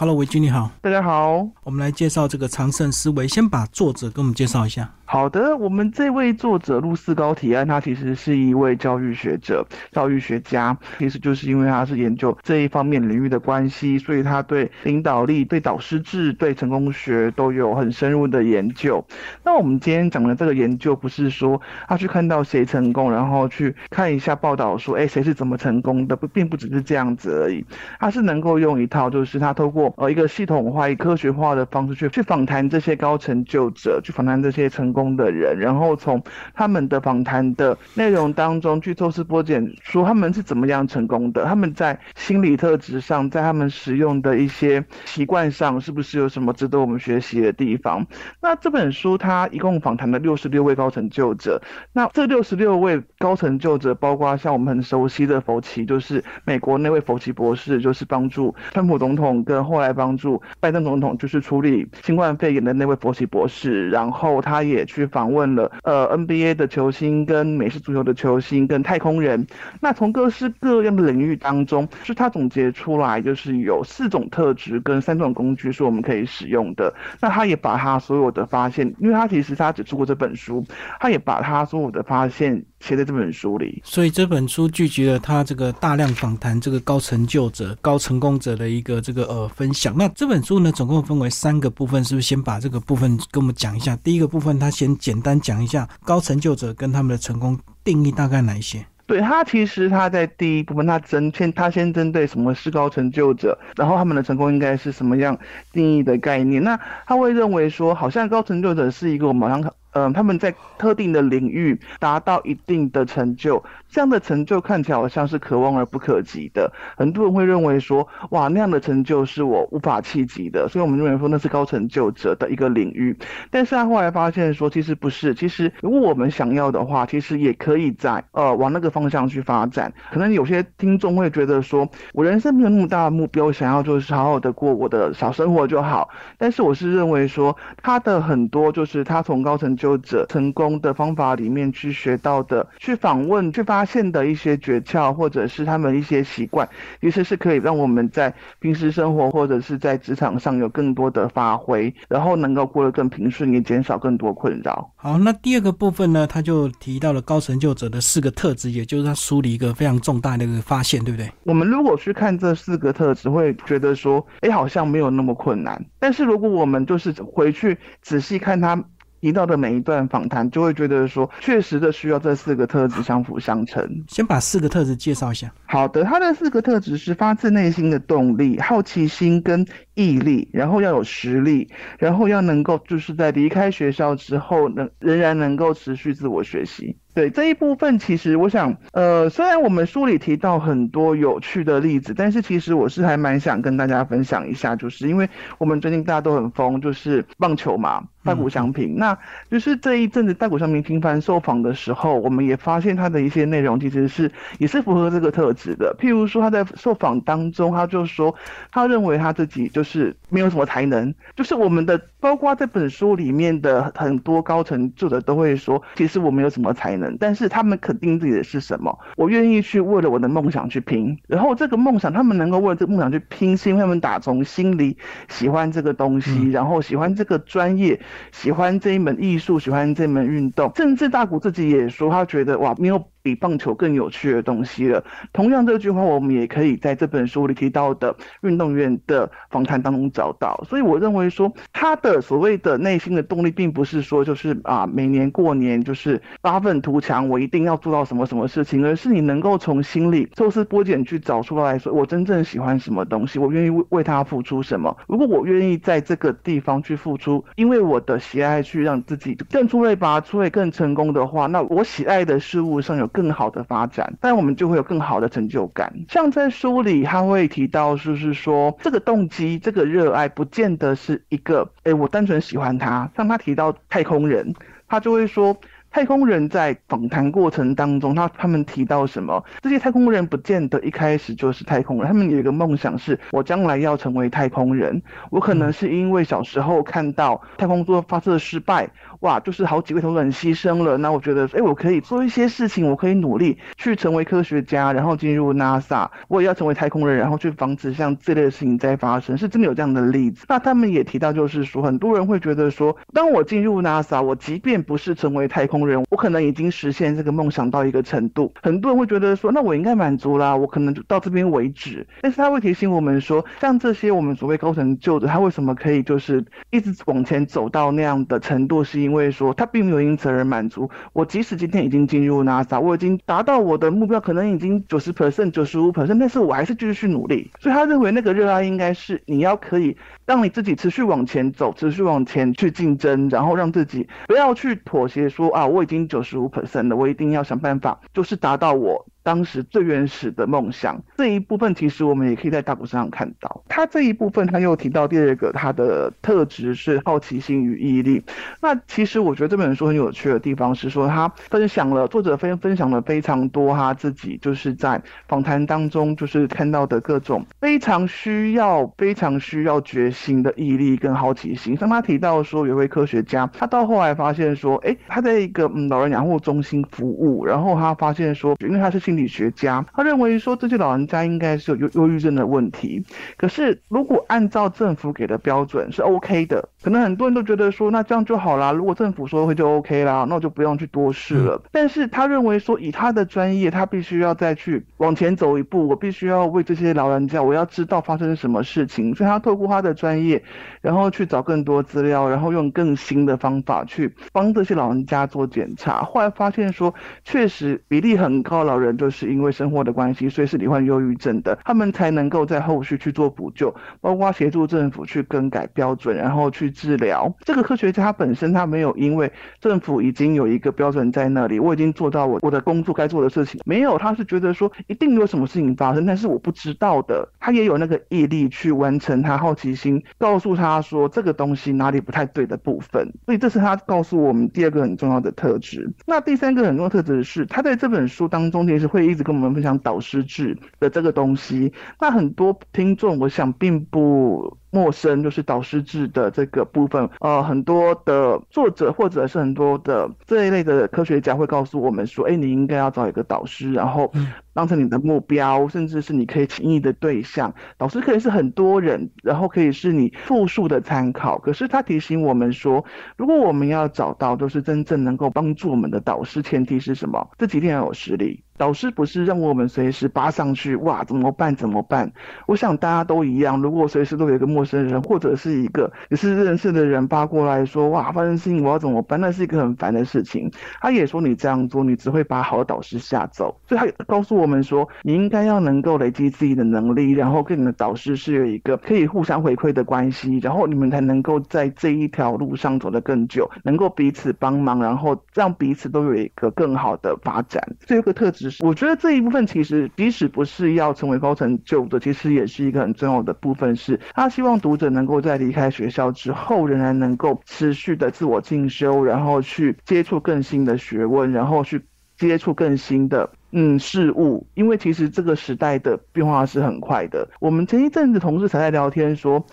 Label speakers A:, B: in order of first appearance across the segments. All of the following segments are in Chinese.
A: Hello，维君你好，
B: 大家好，
A: 我们来介绍这个长盛思维，先把作者给我们介绍一下。
B: 好的，我们这位作者陆四高提案，他其实是一位教育学者、教育学家。其实就是因为他是研究这一方面领域的关系，所以他对领导力、对导师制、对成功学都有很深入的研究。那我们今天讲的这个研究，不是说他去看到谁成功，然后去看一下报道说，哎，谁是怎么成功的，不，并不只是这样子而已。他是能够用一套，就是他透过呃一个系统化、以科学化的方式去去访谈这些高成就者，去访谈这些成功。功的人，然后从他们的访谈的内容当中去抽丝剥茧，说他们是怎么样成功的，他们在心理特质上，在他们使用的一些习惯上，是不是有什么值得我们学习的地方？那这本书它一共访谈了六十六位高成就者，那这六十六位高成就者，包括像我们很熟悉的佛奇，就是美国那位佛奇博士，就是帮助川普总统跟后来帮助拜登总统，就是处理新冠肺炎的那位佛奇博士，然后他也。去访问了呃 NBA 的球星跟美式足球的球星跟太空人，那从各式各样的领域当中，是他总结出来就是有四种特质跟三种工具是我们可以使用的。那他也把他所有的发现，因为他其实他只出过这本书，他也把他所有的发现写在这本书里。
A: 所以这本书聚集了他这个大量访谈这个高成就者、高成功者的一个这个呃分享。那这本书呢，总共分为三个部分，是不是先把这个部分跟我们讲一下？第一个部分他。先简单讲一下高成就者跟他们的成功定义大概哪一些？
B: 对他其实他在第一部分他针先他先针对什么是高成就者，然后他们的成功应该是什么样定义的概念？那他会认为说，好像高成就者是一个我们好嗯，他们在特定的领域达到一定的成就，这样的成就看起来好像是可望而不可及的。很多人会认为说，哇，那样的成就是我无法企及的，所以我们认为说那是高成就者的一个领域。但是他后来发现说，其实不是，其实如果我们想要的话，其实也可以在呃往那个方向去发展。可能有些听众会觉得说，我人生没有那么大的目标，想要就是好好的过我的小生活就好。但是我是认为说，他的很多就是他从高成就者成功的方法里面去学到的，去访问、去发现的一些诀窍，或者是他们一些习惯，其实是可以让我们在平时生活或者是在职场上有更多的发挥，然后能够过得更平顺，也减少更多困扰。
A: 好，那第二个部分呢，他就提到了高成就者的四个特质，也就是他梳理一个非常重大的一个发现，对不对？
B: 我们如果去看这四个特质，会觉得说，哎，好像没有那么困难。但是如果我们就是回去仔细看他。提到的每一段访谈，就会觉得说，确实的需要这四个特质相辅相成。
A: 先把四个特质介绍一下。
B: 好的，他的四个特质是发自内心的动力、好奇心跟毅力，然后要有实力，然后要能够就是在离开学校之后，能仍然能够持续自我学习。对这一部分，其实我想，呃，虽然我们书里提到很多有趣的例子，但是其实我是还蛮想跟大家分享一下，就是因为我们最近大家都很疯，就是棒球嘛，大谷翔平，那就是这一阵子大谷翔平频繁受访的时候，我们也发现他的一些内容其实是也是符合这个特质的。譬如说他在受访当中，他就说他认为他自己就是没有什么才能，就是我们的包括这本书里面的很多高层作者都会说，其实我没有什么才能。但是他们肯定自己的是什么？我愿意去为了我的梦想去拼。然后这个梦想，他们能够为了这个梦想去拼，是因为他们打从心里喜欢这个东西，然后喜欢这个专业，喜欢这一门艺术，喜欢这门运动。甚至大谷自己也说，他觉得哇，没有。比棒球更有趣的东西了。同样这句话，我们也可以在这本书里提到的运动员的访谈当中找到。所以我认为说，他的所谓的内心的动力，并不是说就是啊，每年过年就是发愤图强，我一定要做到什么什么事情，而是你能够从心里抽丝剥茧去找出来说，我真正喜欢什么东西，我愿意为为他付出什么。如果我愿意在这个地方去付出，因为我的喜爱去让自己更出类拔萃、更成功的话，那我喜爱的事物上有。更好的发展，但我们就会有更好的成就感。像在书里，他会提到，就是说这个动机、这个热爱，不见得是一个，哎，我单纯喜欢他。像他提到太空人，他就会说。太空人在访谈过程当中，他他们提到什么？这些太空人不见得一开始就是太空人，他们有一个梦想是，我将来要成为太空人。我可能是因为小时候看到太空梭发射失败，哇，就是好几位同仁牺牲了，那我觉得，哎，我可以做一些事情，我可以努力去成为科学家，然后进入 NASA，我也要成为太空人，然后去防止像这类的事情再发生，是真的有这样的例子。那他们也提到，就是说，很多人会觉得说，当我进入 NASA，我即便不是成为太空人，我可能已经实现这个梦想到一个程度。很多人会觉得说，那我应该满足啦，我可能就到这边为止。但是他会提醒我们说，像这些我们所谓高成就的，他为什么可以就是一直往前走到那样的程度？是因因为说他并没有因此而满足。我即使今天已经进入 NASA，我已经达到我的目标，可能已经九十 percent、九十五 percent，但是我还是继续去努力。所以他认为那个热爱应该是你要可以让你自己持续往前走，持续往前去竞争，然后让自己不要去妥协，说啊我已经九十五 percent 了，我一定要想办法，就是达到我。当时最原始的梦想这一部分，其实我们也可以在大谷身上看到。他这一部分，他又提到第二个他的特质是好奇心与毅力。那其实我觉得这本书很有趣的地方是说，他分享了作者分分享了非常多他自己就是在访谈当中就是看到的各种非常需要非常需要决心的毅力跟好奇心。像他提到说，有位科学家，他到后来发现说，哎，他在一个嗯老人养护中心服务，然后他发现说，因为他是心。心理学家他认为说这些老人家应该是有忧忧郁症的问题，可是如果按照政府给的标准是 OK 的，可能很多人都觉得说那这样就好啦。如果政府说会就 OK 啦，那我就不用去多试了。但是他认为说以他的专业，他必须要再去往前走一步，我必须要为这些老人家，我要知道发生什么事情，所以他透过他的专业，然后去找更多资料，然后用更新的方法去帮这些老人家做检查。后来发现说，确实比例很高，老人就。就是因为生活的关系，所以是罹患忧郁症的，他们才能够在后续去做补救，包括协助政府去更改标准，然后去治疗。这个科学家本身他没有因为政府已经有一个标准在那里，我已经做到我我的工作该做的事情，没有，他是觉得说一定有什么事情发生，但是我不知道的，他也有那个毅力去完成他好奇心告诉他说这个东西哪里不太对的部分，所以这是他告诉我们第二个很重要的特质。那第三个很重要的特质是他在这本书当中其实会。一直跟我们分享导师制的这个东西，那很多听众我想并不。陌生就是导师制的这个部分，呃，很多的作者或者是很多的这一类的科学家会告诉我们说，哎，你应该要找一个导师，然后当成你的目标，甚至是你可以轻易的对象。导师可以是很多人，然后可以是你复数的参考。可是他提醒我们说，如果我们要找到就是真正能够帮助我们的导师，前提是什么？这几天要有实力。导师不是让我们随时扒上去，哇，怎么办？怎么办？我想大家都一样，如果随时都有一个。陌生人或者是一个也是认识的人发过来说哇发生事情我要怎么办？那是一个很烦的事情。他也说你这样做你只会把好的导师吓走，所以他告诉我们说你应该要能够累积自己的能力，然后跟你的导师是有一个可以互相回馈的关系，然后你们才能够在这一条路上走得更久，能够彼此帮忙，然后让彼此都有一个更好的发展。这个特质是我觉得这一部分其实即使不是要成为高层就的，其实也是一个很重要的部分，是他希望。希望读者能够在离开学校之后，仍然能够持续的自我进修，然后去接触更新的学问，然后去接触更新的嗯事物。因为其实这个时代的变化是很快的。我们前一阵子同事才在聊天说，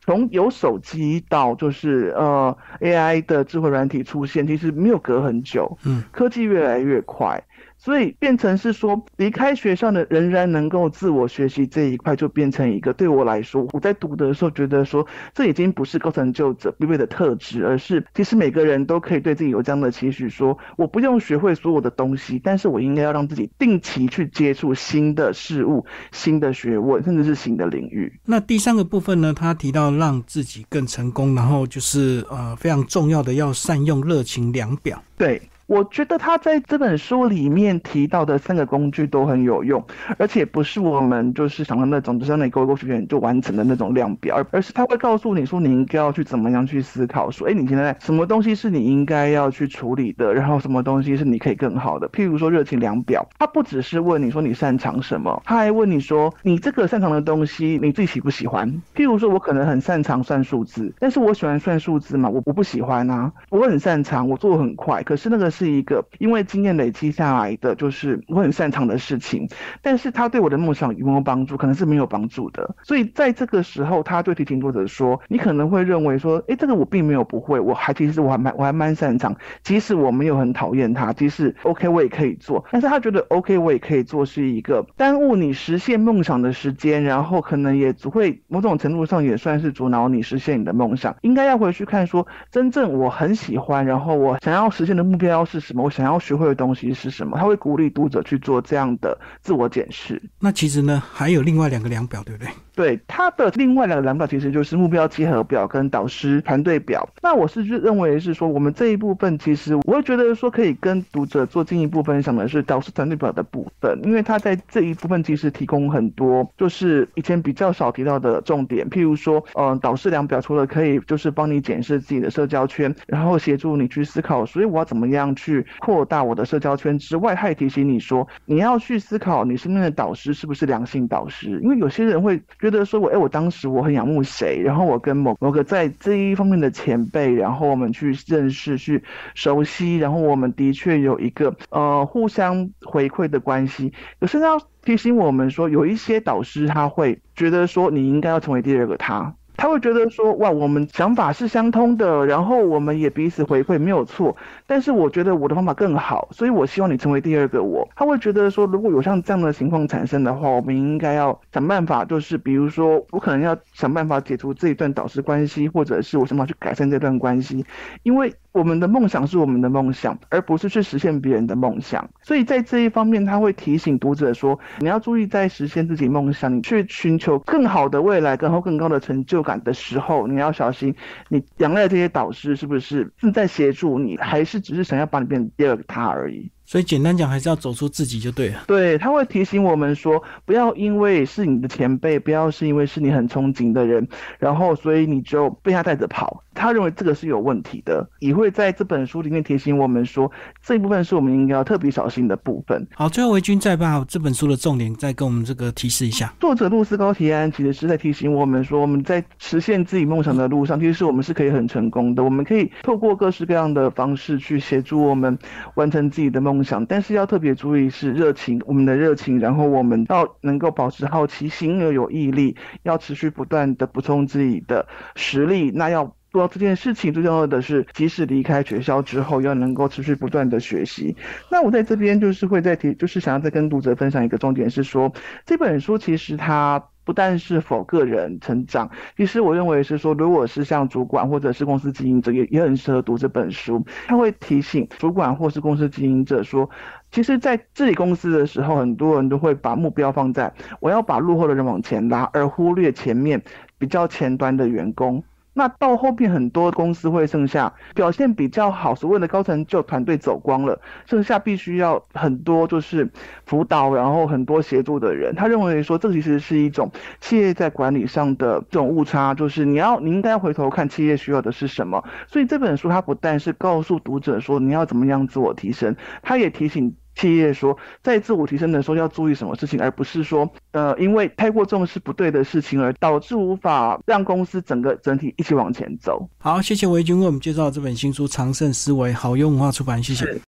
B: 从有手机到就是呃 AI 的智慧软体出现，其实没有隔很久。嗯，科技越来越快。所以变成是说，离开学校的仍然能够自我学习这一块，就变成一个对我来说，我在读的时候觉得说，这已经不是高成就者必备的特质，而是其实每个人都可以对自己有这样的期许，说我不用学会所有的东西，但是我应该要让自己定期去接触新的事物、新的学问，甚至是新的领域。
A: 那第三个部分呢？他提到让自己更成功，然后就是呃非常重要的要善用热情量表。
B: 对。我觉得他在这本书里面提到的三个工具都很有用，而且不是我们就是想的那种，就是你勾勾选选就完成的那种量表，而而是他会告诉你说，你应该要去怎么样去思考，说，哎，你现在什么东西是你应该要去处理的，然后什么东西是你可以更好的。譬如说热情量表，他不只是问你说你擅长什么，他还问你说，你这个擅长的东西你自己喜不喜欢？譬如说我可能很擅长算数字，但是我喜欢算数字嘛，我我不喜欢啊。我很擅长，我做的很快，可是那个。是一个因为经验累积下来的，就是我很擅长的事情，但是他对我的梦想有没有帮助，可能是没有帮助的。所以在这个时候，他对提琴作者说，你可能会认为说，哎，这个我并没有不会，我还其实我还蛮我还蛮擅长，即使我没有很讨厌他，即使 OK 我也可以做，但是他觉得 OK 我也可以做是一个耽误你实现梦想的时间，然后可能也只会某种程度上也算是阻挠你实现你的梦想。应该要回去看说，真正我很喜欢，然后我想要实现的目标是什么，我想要学会的东西是什么，他会鼓励读者去做这样的自我检视。
A: 那其实呢，还有另外两个量表，对不对？
B: 对，他的另外两个量表其实就是目标集合表跟导师团队表。那我是认为是说，我们这一部分其实我会觉得说，可以跟读者做进一步分享的是导师团队表的部分，因为他在这一部分其实提供很多就是以前比较少提到的重点，譬如说，嗯，导师量表除了可以就是帮你检视自己的社交圈，然后协助你去思考，所以我要怎么样去扩大我的社交圈之外，他也提醒你说，你要去思考你身边的导师是不是良性导师，因为有些人会觉得说我，哎，我当时我很仰慕谁，然后我跟某某个在这一方面的前辈，然后我们去认识、去熟悉，然后我们的确有一个呃互相回馈的关系。可是要提醒我们说，有一些导师他会觉得说，你应该要成为第二个他。他会觉得说，哇，我们想法是相通的，然后我们也彼此回馈，没有错。但是我觉得我的方法更好，所以我希望你成为第二个我。他会觉得说，如果有像这样的情况产生的话，我们应该要想办法，就是比如说，我可能要想办法解除这一段导师关系，或者是我想办法去改善这段关系，因为。我们的梦想是我们的梦想，而不是去实现别人的梦想。所以在这一方面，他会提醒读者说：你要注意，在实现自己梦想，你去寻求更好的未来、然后更高的成就感的时候，你要小心，你仰赖这些导师是不是正在协助你，还是只是想要把你变成第二个他而已？
A: 所以简单讲，还是要走出自己就对了。
B: 对，他会提醒我们说，不要因为是你的前辈，不要是因为是你很憧憬的人，然后所以你就被他带着跑。他认为这个是有问题的，也会在这本书里面提醒我们说，这一部分是我们应该要特别小心的部分。
A: 好，最后维军再把这本书的重点再跟我们这个提示一下。
B: 作者露丝高提安其实是在提醒我们说，我们在实现自己梦想的路上，其实我们是可以很成功的。我们可以透过各式各样的方式去协助我们完成自己的梦想，但是要特别注意是热情，我们的热情，然后我们要能够保持好奇心而有毅力，要持续不断的补充自己的实力。那要做到这件事情，最重要的是，即使离开学校之后，要能够持续不断的学习。那我在这边就是会再提，就是想要再跟读者分享一个重点是说，这本书其实它。不但是否个人成长，其实我认为是说，如果是像主管或者是公司经营者，也也很适合读这本书。他会提醒主管或是公司经营者说，其实，在治理公司的时候，很多人都会把目标放在我要把落后的人往前拉，而忽略前面比较前端的员工。那到后面很多公司会剩下表现比较好，所谓的高层就团队走光了，剩下必须要很多就是辅导，然后很多协助的人。他认为说，这其实是一种企业在管理上的这种误差，就是你要你应该回头看企业需要的是什么。所以这本书它不但是告诉读者说你要怎么样自我提升，它也提醒。企业说，在自我提升的时候要注意什么事情，而不是说，呃，因为太过重视不对的事情而导致无法让公司整个整体一起往前走。
A: 好，谢谢维军为我们介绍这本新书《长盛思维》，好用文化出版，谢谢。